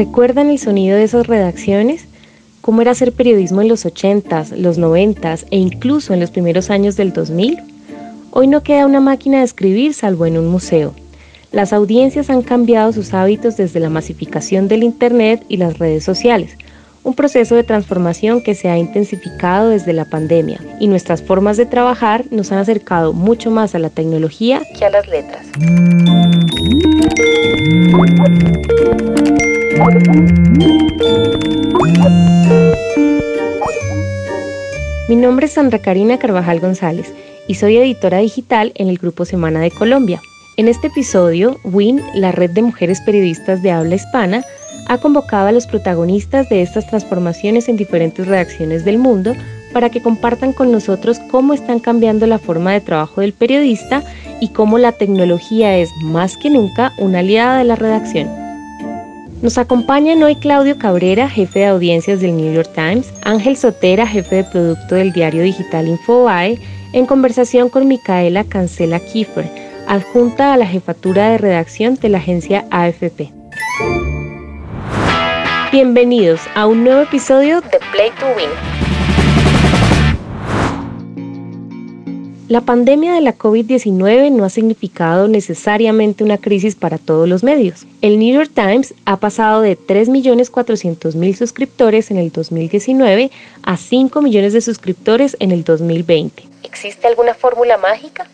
¿Recuerdan el sonido de esas redacciones? ¿Cómo era hacer periodismo en los 80s, los 90s e incluso en los primeros años del 2000? Hoy no queda una máquina de escribir salvo en un museo. Las audiencias han cambiado sus hábitos desde la masificación del Internet y las redes sociales, un proceso de transformación que se ha intensificado desde la pandemia y nuestras formas de trabajar nos han acercado mucho más a la tecnología que a las letras. Mi nombre es Sandra Karina Carvajal González y soy editora digital en el Grupo Semana de Colombia. En este episodio, WIN, la red de mujeres periodistas de habla hispana, ha convocado a los protagonistas de estas transformaciones en diferentes redacciones del mundo para que compartan con nosotros cómo están cambiando la forma de trabajo del periodista y cómo la tecnología es más que nunca una aliada de la redacción. Nos acompañan hoy Claudio Cabrera, jefe de audiencias del New York Times, Ángel Sotera, jefe de producto del diario digital Infobae, en conversación con Micaela Cancela Kiefer, adjunta a la jefatura de redacción de la agencia AFP. Bienvenidos a un nuevo episodio de Play to Win. La pandemia de la COVID-19 no ha significado necesariamente una crisis para todos los medios. El New York Times ha pasado de 3.400.000 suscriptores en el 2019 a 5 millones de suscriptores en el 2020. ¿Existe alguna fórmula mágica?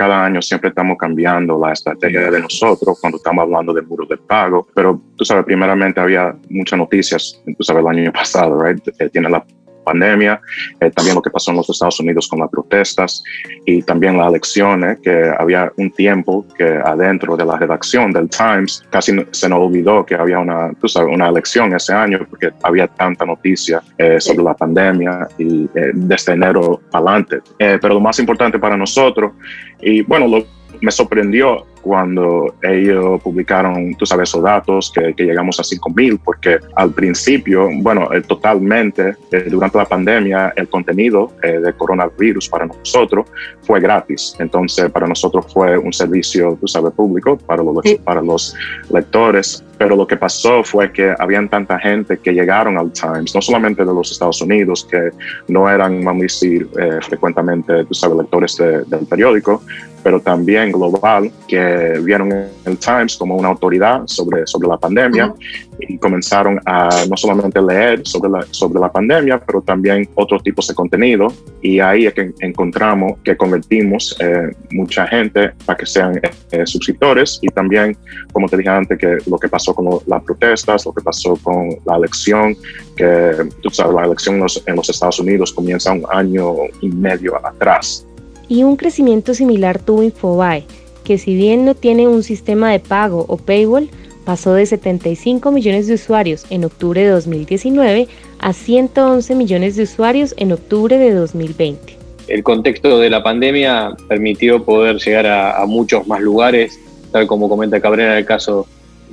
cada año siempre estamos cambiando la estrategia de nosotros cuando estamos hablando de muros de pago, pero tú sabes, primeramente había muchas noticias, tú sabes, el año pasado, right? Eh, tiene la pandemia, eh, también lo que pasó en los Estados Unidos con las protestas y también las elecciones, que había un tiempo que adentro de la redacción del Times casi se nos olvidó que había una, tú sabes, una elección ese año porque había tanta noticia eh, sobre la pandemia y eh, desde enero adelante. pero lo más importante para nosotros, y bueno, lo, me sorprendió cuando ellos publicaron, tú sabes, esos datos, que, llegamos a 5.000, porque al principio, bueno, eh, totalmente, eh, durante la pandemia, el contenido eh, de coronavirus para nosotros fue gratis. Entonces, para nosotros fue un servicio, tú sabes, público para los, para los lectores. Pero lo que pasó fue que habían tanta gente que llegaron al Times, no solamente de los Estados Unidos, que no eran, vamos a decir, frecuentemente, tú sabes, lectores del periódico, pero también global, que vieron el Times como una autoridad sobre, sobre la pandemia y comenzaron a no solamente leer sobre la, sobre la pandemia, pero también otros tipos de contenido. Y ahí es que encontramos que convertimos eh, mucha gente para que sean eh, suscriptores. Y también, como te dije antes, que lo que pasó con las protestas, lo que pasó con la elección, que tú sabes, la elección en los, en los Estados Unidos comienza un año y medio atrás y un crecimiento similar tuvo Infobae, que si bien no tiene un sistema de pago o paywall, pasó de 75 millones de usuarios en octubre de 2019 a 111 millones de usuarios en octubre de 2020. El contexto de la pandemia permitió poder llegar a, muchos más lugares, tal como comenta Cabrera en el caso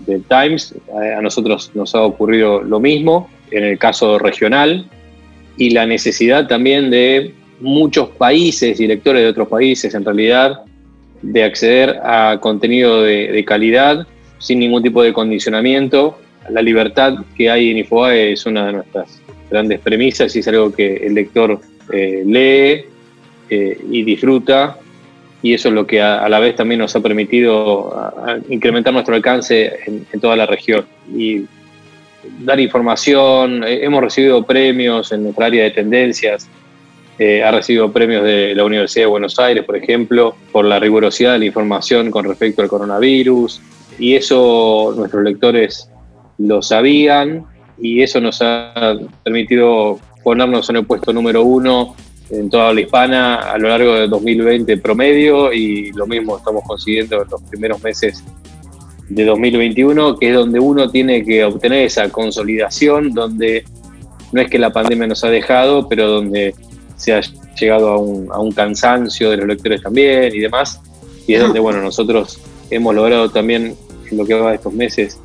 del Times. A nosotros nos ha ocurrido lo mismo en el caso regional y la necesidad también de muchos países, directores de otros países en realidad, de acceder a contenido de, calidad sin ningún tipo de condicionamiento. La libertad que hay en Infobae es una de nuestras grandes premisas y es algo que el lector eh, lee eh, y disfruta y eso es lo que a, la vez también nos ha permitido incrementar nuestro alcance en, en, toda la región y dar información. Eh, hemos recibido premios en nuestra área de tendencias eh, ha recibido premios de la Universidad de Buenos Aires, por ejemplo, por la rigurosidad de la información con respecto al coronavirus. Y eso nuestros lectores lo sabían y eso nos ha permitido ponernos en el puesto número uno en toda la hispana a lo largo de 2020 promedio y lo mismo estamos consiguiendo en los primeros meses de 2021, que es donde uno tiene que obtener esa consolidación, donde no es que la pandemia nos ha dejado, pero donde se ha llegado a un, cansancio de los lectores también y demás. Y es donde, bueno, nosotros hemos logrado también en lo que va de estos meses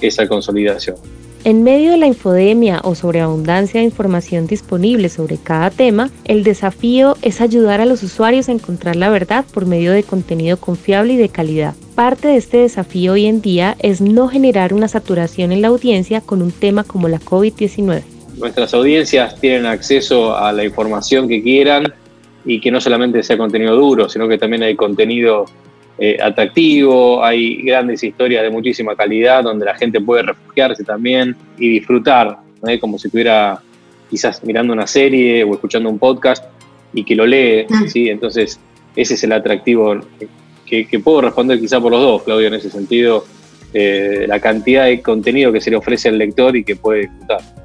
esa consolidación. En medio de la infodemia o sobreabundancia de información disponible sobre cada tema, el desafío es ayudar a los usuarios a encontrar la verdad por medio de contenido confiable y de calidad. Parte de este desafío hoy en día es no generar una saturación en la audiencia con un tema como la COVID-19. Nuestras audiencias tienen acceso a la información que quieran y que no solamente sea contenido duro, sino que también hay contenido eh, atractivo, hay grandes historias de muchísima calidad donde la gente puede refugiarse también y disfrutar, como si estuviera quizás mirando una serie o escuchando un podcast y que lo lee, mm. ¿sí? Entonces, ese es el atractivo que, puedo responder quizá por los dos, Claudio, en ese sentido, eh, la cantidad de contenido que se le ofrece al lector y que puede disfrutar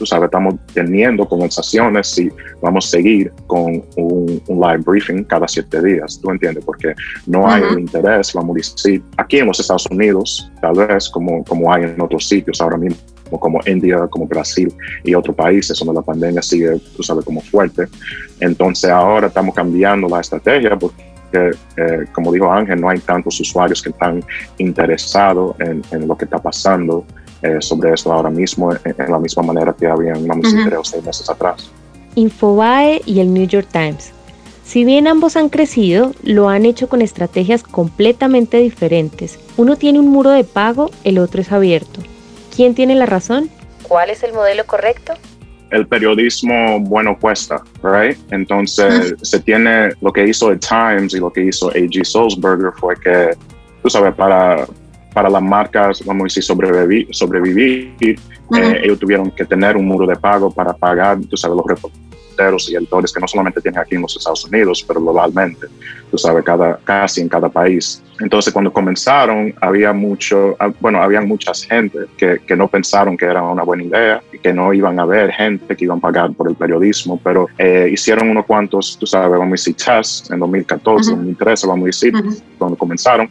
tú sabes, estamos teniendo conversaciones y vamos a seguir con un, live briefing cada siete días, ¿tú entiendes? Porque no hay un interés, vamos a decir, aquí en los Estados Unidos, tal vez como, como hay en otros sitios ahora mismo, como India, como Brasil y otros países donde la pandemia sigue, tú sabes, como fuerte. Entonces ahora estamos cambiando la estrategia porque eh, como dijo Ángel, no hay tantos usuarios que están interesados en, en lo que está pasando eh, sobre esto ahora mismo en, la misma manera que había vamos uh seis meses atrás. Infobae y el New York Times. Si bien ambos han crecido, lo han hecho con estrategias completamente diferentes. Uno tiene un muro de pago, el otro es abierto. ¿Quién tiene la razón? ¿Cuál es el modelo correcto? el periodismo bueno cuesta, right? Entonces se tiene lo que hizo el Times y lo que hizo A.G. Sulzberger fue que, tú sabes, para, para las marcas, vamos a decir, sobrevivir, sobrevivir eh, ellos tuvieron que tener un muro de pago para pagar, tú sabes, los reporteros y editores que no solamente tienen aquí en los Estados Unidos, pero globalmente, tú sabes, cada, casi en cada país. Entonces, cuando comenzaron, había mucho, ah, bueno, había muchas gente que, que no pensaron que era una buena idea y que no iban a ver gente que iban a pagar por el periodismo, pero eh, hicieron unos cuantos, tú sabes, vamos a decir, tests en 2014, 2013, vamos a decir, cuando comenzaron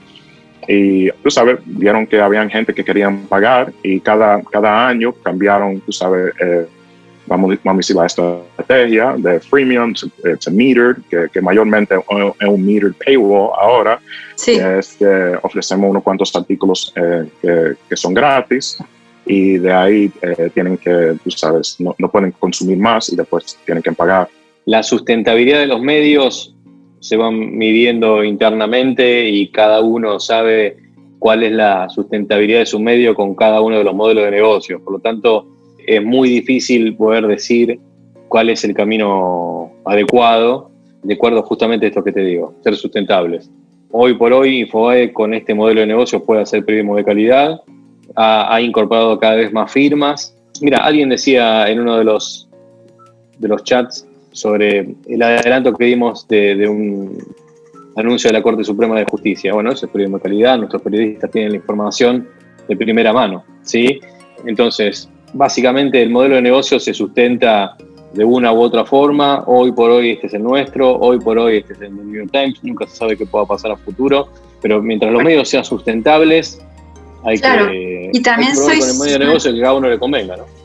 y tú sabes, vieron que habían gente que querían pagar y cada, cada año cambiaron, tú sabes, eh, vamos, vamos a decir la estrategia de freemium to, eh, metered, que, que, mayormente es un metered paywall ahora, sí. es que ofrecemos unos cuantos artículos eh, que, que, son gratis y de ahí tienen que, tú sabes, no, no pueden consumir más y después tienen que pagar. La sustentabilidad de los medios se van midiendo internamente y cada uno sabe cuál es la sustentabilidad de su medio con cada uno de los modelos de negocio. Por lo tanto, es muy difícil poder decir cuál es el camino adecuado, de acuerdo justamente a esto que te digo, ser sustentables. Hoy por hoy, Infobae con este modelo de negocio puede hacer periodismo de calidad, ha, ha, incorporado cada vez más firmas. Mira, alguien decía en uno de los, de los chats sobre el adelanto que dimos de, un anuncio de la Corte Suprema de Justicia. Bueno, eso es periodismo de calidad, nuestros periodistas tienen la información de primera mano, ¿sí? Entonces, básicamente el modelo de negocio se sustenta de una u otra forma, hoy por hoy este es el nuestro, hoy por hoy este es el New York Times, nunca se sabe qué pueda pasar a futuro, pero mientras los medios sean sustentables, hay que, y también con el medio de negocio que cada uno le convenga, ¿no?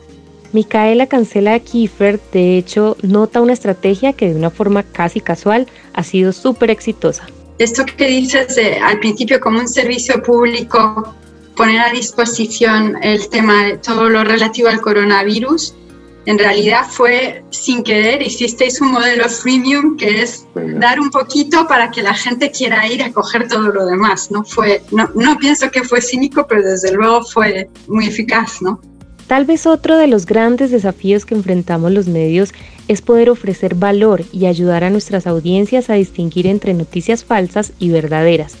Micaela Cancela Kiefer, de hecho, nota una estrategia que de una forma casi casual ha sido súper exitosa. Esto que dices al principio como un servicio público, poner a disposición el tema de todo lo relativo al coronavirus, en realidad fue sin querer, hicisteis un modelo freemium que es dar un poquito para que la gente quiera ir a coger todo lo demás. No, fue, no, no pienso que fue cínico, pero desde luego fue muy eficaz, ¿no? Tal vez otro de los grandes desafíos que enfrentamos los medios es poder ofrecer valor y ayudar a nuestras audiencias a distinguir entre noticias falsas y verdaderas.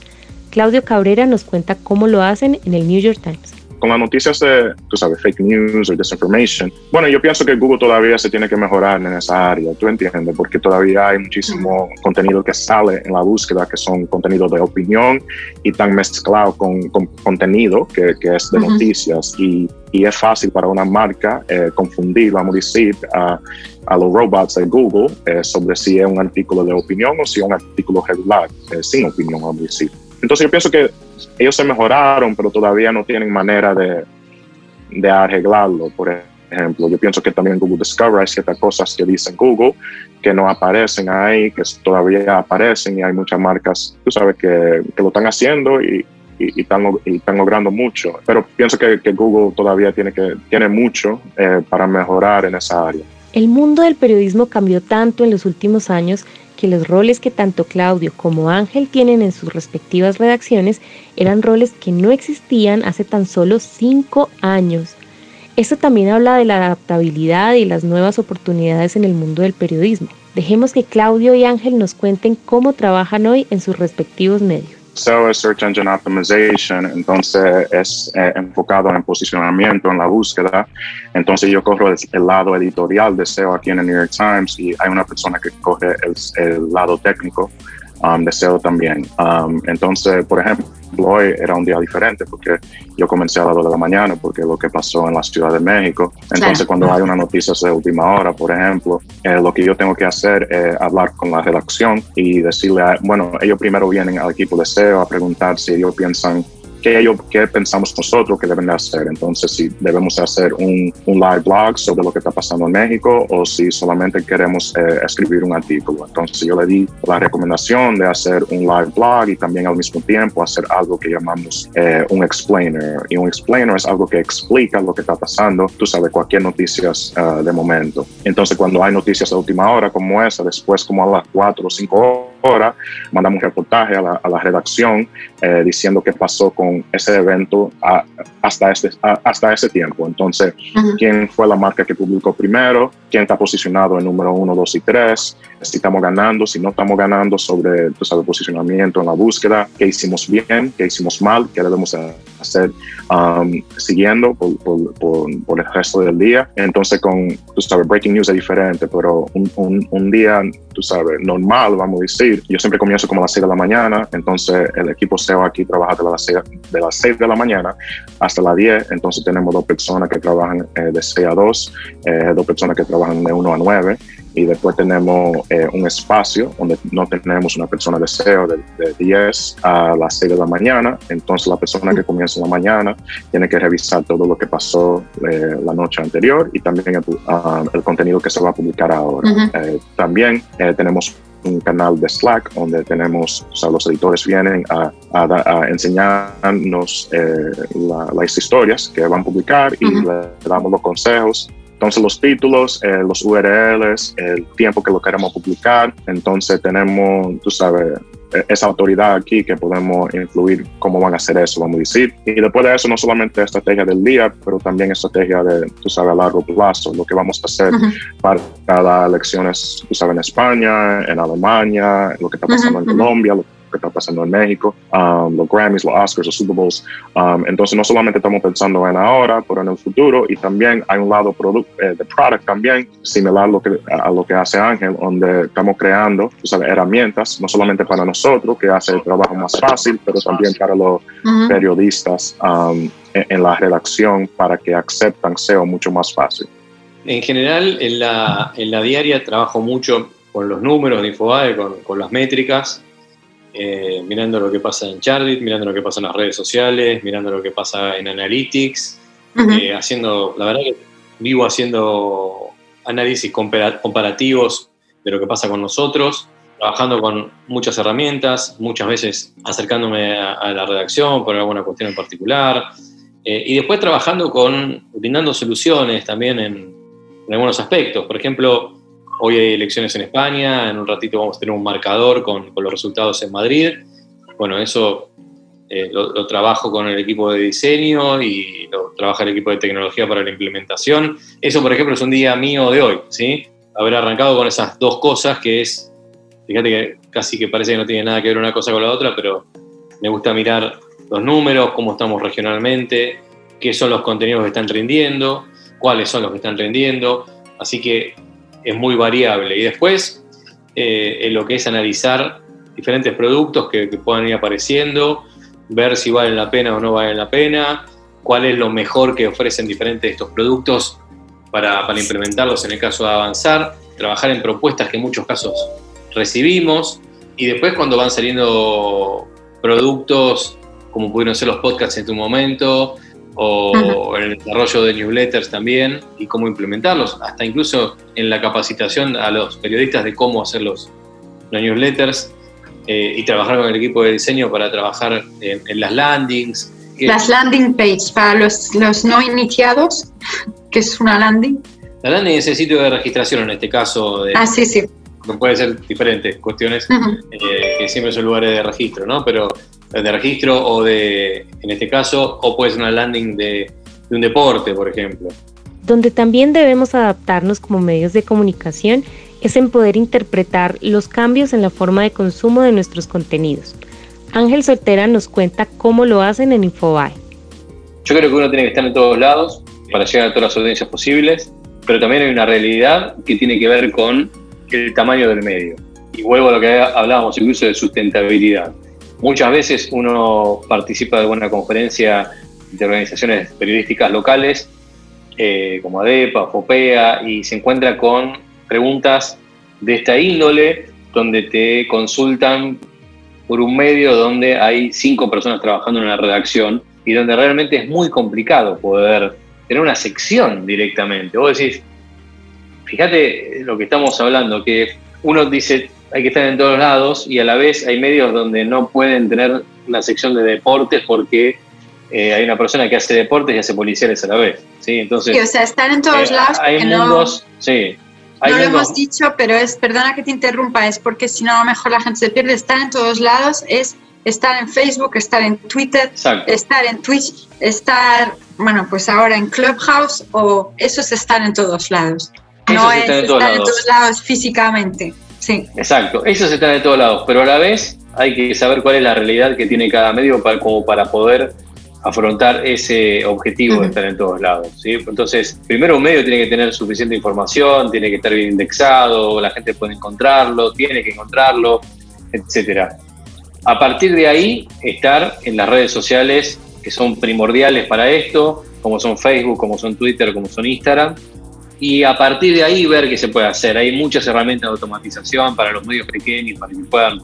Claudio Cabrera nos cuenta cómo lo hacen en el New York Times con las noticias de, tú sabes, fake news o disinformation, bueno, yo pienso que Google todavía se tiene que mejorar en esa área, ¿tú entiendes? Porque todavía hay muchísimo contenido que sale en la búsqueda que son contenidos de opinión y tan mezclado con, contenido que, que, es de noticias y, y, es fácil para una marca eh, confundir, vamos a decir, a, a los robots de Google eh, sobre si es un artículo de opinión o si es un artículo regular, eh, sin opinión, vamos a decir. Entonces yo pienso que ellos se mejoraron, pero todavía no tienen manera de, de arreglarlo. Por ejemplo, yo pienso que también Google Discover hay ciertas cosas que dicen Google que no aparecen ahí, que todavía aparecen y hay muchas marcas, tú sabes, que, que lo están haciendo y, y, están, logrando mucho. Pero pienso que, Google todavía tiene, que, tiene mucho eh, para mejorar en esa área. El mundo del periodismo cambió tanto en los últimos años que los roles que tanto Claudio como Ángel tienen en sus respectivas redacciones eran roles que no existían hace tan solo cinco años. Esto también habla de la adaptabilidad y las nuevas oportunidades en el mundo del periodismo. Dejemos que Claudio y Ángel nos cuenten cómo trabajan hoy en sus respectivos medios. SEO es Search Engine Optimization, entonces es eh, enfocado en posicionamiento, en la búsqueda. Entonces yo corro el, lado editorial de SEO aquí en el New York Times y hay una persona que coge el lado técnico um, deseo también. Um, entonces, por ejemplo, hoy era un día diferente porque yo comencé a las 2 de la mañana porque lo que pasó en la Ciudad de México. Entonces, cuando hay una noticia de última hora, por ejemplo, eh, lo que yo tengo que hacer es hablar con la redacción y decirle, a, bueno, ellos primero vienen al equipo de SEO a preguntar si ellos piensan qué, ellos, qué pensamos nosotros que deben de hacer. Entonces, si debemos hacer un, un, live blog sobre lo que está pasando en México o si solamente queremos eh, escribir un artículo. Entonces, yo le di la recomendación de hacer un live blog y también al mismo tiempo hacer algo que llamamos eh, un explainer. Y un explainer es algo que explica lo que está pasando, tú sabes, cualquier noticia uh, de momento. Entonces, cuando hay noticias de última hora como esa, después como a las 4 o 5 horas, hora, mandamos un reportaje a la, redacción eh, diciendo qué pasó con ese evento hasta, este, hasta ese tiempo. Entonces, quién fue la marca que publicó primero, quién está posicionado en número uno, dos y tres, si estamos ganando, si no estamos ganando sobre el posicionamiento en la búsqueda, qué hicimos bien, qué hicimos mal, qué debemos hacer um, siguiendo por, por, el resto del día. Entonces, con, tú sabes, breaking news es diferente, pero un, un, un día, tú sabes, normal, vamos a decir, yo siempre comienzo como a las 6 de la mañana, entonces el equipo SEO aquí trabaja de las 6 de, las 6 de la mañana hasta las 10, entonces tenemos dos personas que trabajan eh, de 6 a 2, eh, dos personas que trabajan de 1 a 9 y después tenemos eh, un espacio donde no tenemos una persona de SEO de, 10 a las 6 de la mañana, entonces la persona que comienza en la mañana tiene que revisar todo lo que pasó la noche anterior y también el, ah, contenido que se va a publicar ahora. también tenemos un canal de Slack donde tenemos, o sea, los editores vienen a, a, enseñarnos eh, las historias que van a publicar y le damos los consejos entonces los títulos, eh, los URLs, el tiempo que lo queremos publicar, entonces tenemos, tú sabes, e-, esa autoridad aquí que podemos influir cómo van a hacer eso, vamos a decir. Y después de eso, no solamente estrategia del día, pero también estrategia de, tú sabes, a largo plazo, lo que vamos a hacer para las elecciones, tú sabes, en España, en Alemania, lo que está pasando en Colombia, que está pasando en México, um, los Grammys, los Oscars, los Super Bowls. Um, entonces no solamente estamos pensando en ahora, pero en el futuro y también hay un lado eh, de product también, similar a lo, que, a lo que hace Ángel, donde estamos creando herramientas, no solamente para nosotros, que hace el trabajo más fácil, pero también para los periodistas um, en, la redacción para que aceptan SEO mucho más fácil. En general, en la, en la diaria trabajo mucho con los números de Infobae, con, con las métricas, eh, mirando lo que pasa en Charlit, mirando lo que pasa en las redes sociales, mirando lo que pasa en Analytics, eh, haciendo, la verdad que vivo haciendo análisis comparativos de lo que pasa con nosotros, trabajando con muchas herramientas, muchas veces acercándome a, la redacción por alguna cuestión en particular, eh, y después trabajando con, brindando soluciones también en, en algunos aspectos. Por ejemplo, Hoy hay elecciones en España, en un ratito vamos a tener un marcador con, los resultados en Madrid. Bueno, eso eh, lo, trabajo con el equipo de diseño y lo trabaja el equipo de tecnología para la implementación. Eso, por ejemplo, es un día mío de hoy, ¿sí? Haber arrancado con esas dos cosas que es, fíjate que casi que parece que no tiene nada que ver una cosa con la otra, pero me gusta mirar los números, cómo estamos regionalmente, qué son los contenidos que están rindiendo, cuáles son los que están rindiendo. Así que es muy variable. Y después, eh, en lo que es analizar diferentes productos que, puedan ir apareciendo, ver si valen la pena o no valen la pena, cuál es lo mejor que ofrecen diferentes de estos productos para, para implementarlos en el caso de avanzar, trabajar en propuestas que en muchos casos recibimos y después cuando van saliendo productos como pudieron ser los podcasts en tu momento, o en el desarrollo de newsletters también y cómo implementarlos, hasta incluso en la capacitación a los periodistas de cómo hacer los, newsletters. eh, y trabajar con el equipo de diseño para trabajar en, las landings. Las landing page para los, los no iniciados, que es una landing. La landing es el sitio de registración en este caso. De, ah, sí, sí. Puede ser diferentes cuestiones eh, que siempre son lugares de registro, ¿no? Pero de registro o de, en este caso, o puede ser una landing de, de un deporte, por ejemplo. Donde también debemos adaptarnos como medios de comunicación es en poder interpretar los cambios en la forma de consumo de nuestros contenidos. Ángel Soltera nos cuenta cómo lo hacen en Infobae. Yo creo que uno tiene que estar en todos lados para llegar a todas las audiencias posibles, pero también hay una realidad que tiene que ver con el tamaño del medio. Y vuelvo a lo que hablábamos incluso de sustentabilidad. Muchas veces uno participa de alguna conferencia de organizaciones periodísticas locales, eh, como ADEPA, FOPEA, y se encuentra con preguntas de esta índole, donde te consultan por un medio donde hay cinco personas trabajando en una redacción y donde realmente es muy complicado poder tener una sección directamente. Vos decís, fíjate lo que estamos hablando, que uno dice hay que estar en todos lados y a la vez hay medios donde no pueden tener una sección de deportes porque eh, hay una persona que hace deportes y hace policiales a la vez. ¿sí? Entonces, o sea, estar en todos eh, lados. Hay mundos, sí, no lo hemos dicho, pero es, perdona que te interrumpa, es porque si no, a lo mejor la gente se pierde. Estar en todos lados es estar en Facebook, estar en Twitter, estar en Twitch, estar, bueno, pues ahora en Clubhouse, o eso es estar en todos lados. no es estar, en todos, lados. físicamente. Sí. Exacto, eso es estar en todos lados, pero a la vez hay que saber cuál es la realidad que tiene cada medio para, como para poder afrontar ese objetivo de estar en todos lados. ¿sí? Entonces, primero un medio tiene que tener suficiente información, tiene que estar bien indexado, la gente puede encontrarlo, tiene que encontrarlo, etcétera. A partir de ahí, estar en las redes sociales que son primordiales para esto, como son Facebook, como son Twitter, como son Instagram, y a partir de ahí ver qué se puede hacer. Hay muchas herramientas de automatización para los medios pequeños, para que puedan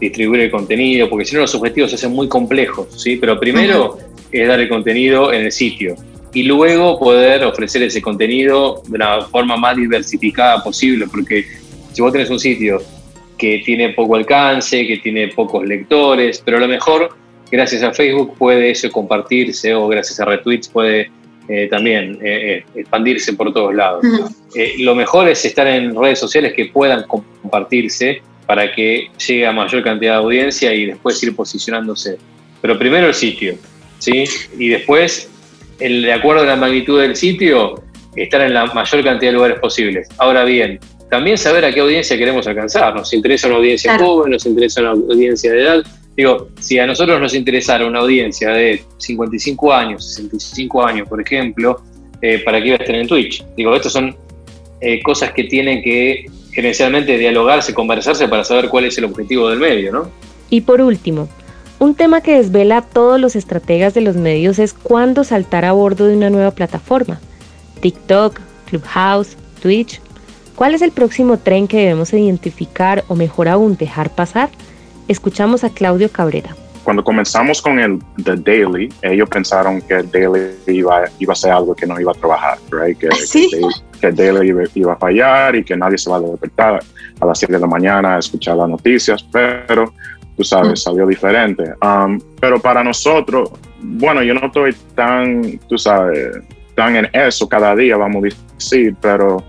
distribuir el contenido, porque si no los objetivos se hacen muy complejos, ¿sí? Pero primero es dar el contenido en el sitio y luego poder ofrecer ese contenido de la forma más diversificada posible, porque si vos tenés un sitio que tiene poco alcance, que tiene pocos lectores, pero a lo mejor gracias a Facebook puede eso compartirse o gracias a retweets puede eh, también eh, eh, expandirse por todos lados. lo mejor es estar en redes sociales que puedan compartirse para que llegue a mayor cantidad de audiencia y después ir posicionándose. Pero primero el sitio, ¿sí? Y después, el, de acuerdo a la magnitud del sitio, estar en la mayor cantidad de lugares posibles. Ahora bien, también saber a qué audiencia queremos alcanzar. Nos interesa una audiencia joven, nos interesa una audiencia de edad. Digo, si a nosotros nos interesara una audiencia de 55 años, 65 años, por ejemplo, eh, ¿para qué iba a estar en Twitch? Digo, estas son eh, cosas que tienen que gerencialmente dialogarse, conversarse para saber cuál es el objetivo del medio, ¿no? Y por último, un tema que desvela a todos los estrategas de los medios es cuándo saltar a bordo de una nueva plataforma. TikTok, Clubhouse, Twitch. ¿Cuál es el próximo tren que debemos identificar o mejor aún dejar pasar? Escuchamos a Claudio Cabrera. Cuando comenzamos con el The Daily, ellos pensaron que el Daily iba, iba a ser algo que no iba a trabajar, right? que, ¿Ah, el Daily iba, a fallar y que nadie se va a despertar a las 7 de la mañana a escuchar las noticias, pero tú sabes, mm. salió diferente. Um, pero para nosotros, bueno, yo no estoy tan, tú sabes, tan en eso cada día, vamos a decir, pero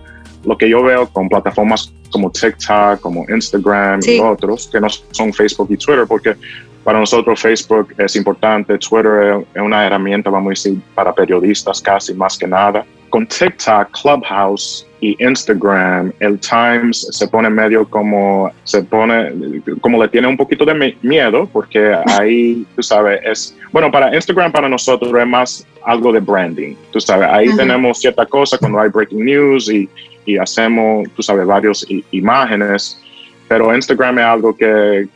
lo que yo veo con plataformas como TikTok, como Instagram y otros, que no son Facebook y Twitter, porque para nosotros Facebook es importante, Twitter es una herramienta, vamos a decir, para periodistas casi más que nada. Con TikTok, Clubhouse y Instagram, el Times se pone medio como, se pone, como le tiene un poquito de miedo, porque ahí, tú sabes, es, bueno, para Instagram para nosotros es más algo de branding, tú sabes, ahí tenemos cierta cosa cuando hay breaking news y, y hacemos, tú sabes, varias imágenes, pero Instagram es algo que,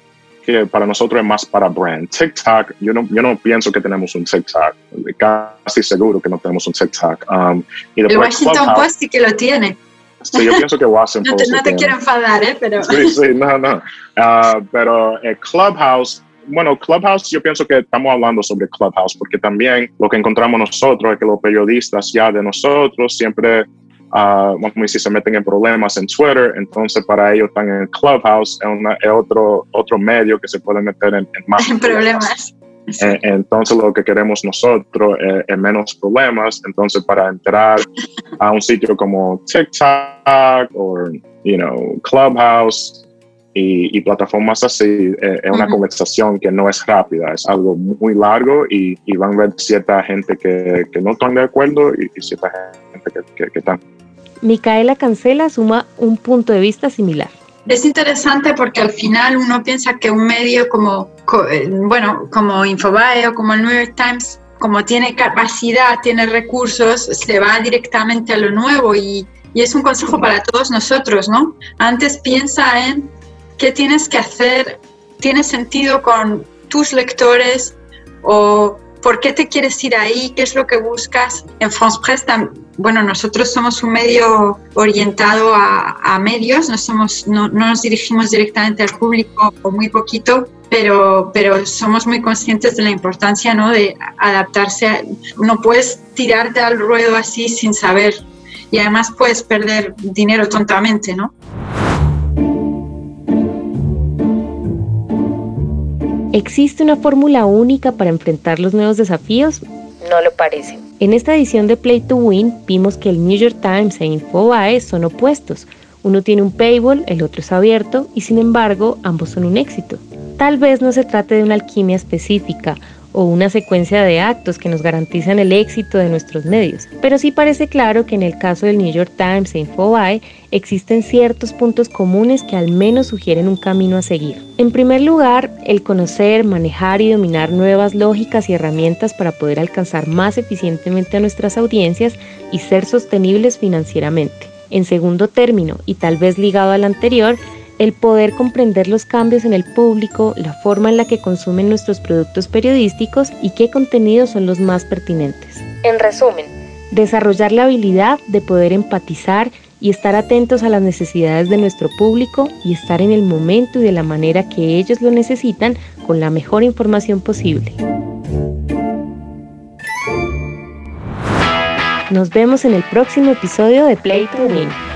que para nosotros es más para brand. TikTok, yo no, yo no pienso que tenemos un TikTok, casi seguro que no tenemos un TikTok. Um, y el Washington Post sí que lo tiene. Sí, yo pienso que Washington no te, No te quiero enfadar, ¿eh? Pero... Sí, sí, no, no. Uh, pero el Clubhouse, bueno, Clubhouse, yo pienso que estamos hablando sobre Clubhouse, porque también lo que encontramos nosotros es que los periodistas ya de nosotros siempre uh, vamos decir, se meten en problemas en Twitter, entonces para ellos están en Clubhouse, es, otro, otro medio que se puede meter en, más problemas. Eh, entonces lo que queremos nosotros es, menos problemas. Entonces para entrar a un sitio como TikTok o you know, Clubhouse y, plataformas así, eh, es una conversación que no es rápida, es algo muy largo y, van a ver cierta gente que, que no están de acuerdo y, cierta gente que, que, están. Micaela Cancela suma un punto de vista similar. Es interesante porque al final uno piensa que un medio como, eh, bueno, como Infobae o como el New York Times, como tiene capacidad, tiene recursos, se va directamente a lo nuevo y, y es un consejo para todos nosotros, ¿no? Antes piensa en qué tienes que hacer, tiene sentido con tus lectores o ¿Por qué te quieres ir ahí? ¿Qué es lo que buscas? En France Press, bueno, nosotros somos un medio orientado a, medios, no, somos, no, nos dirigimos directamente al público o muy poquito, pero, pero somos muy conscientes de la importancia ¿no? de adaptarse. no puedes tirarte al ruedo así sin saber y además puedes perder dinero tontamente, ¿no? ¿Existe una fórmula única para enfrentar los nuevos desafíos? No lo parece. En esta edición de Play to Win vimos que el New York Times e Infobae son opuestos. Uno tiene un paywall, el otro es abierto y sin embargo ambos son un éxito. Tal vez no se trate de una alquimia específica o una secuencia de actos que nos garantizan el éxito de nuestros medios. Pero sí parece claro que en el caso del New York Times e Infobae existen ciertos puntos comunes que al menos sugieren un camino a seguir. En primer lugar, el conocer, manejar y dominar nuevas lógicas y herramientas para poder alcanzar más eficientemente a nuestras audiencias y ser sostenibles financieramente. En segundo término, y tal vez ligado al anterior, el poder comprender los cambios en el público, la forma en la que consumen nuestros productos periodísticos y qué contenidos son los más pertinentes. En resumen, desarrollar la habilidad de poder empatizar y estar atentos a las necesidades de nuestro público y estar en el momento y de la manera que ellos lo necesitan con la mejor información posible. Nos vemos en el próximo episodio de Play to Win.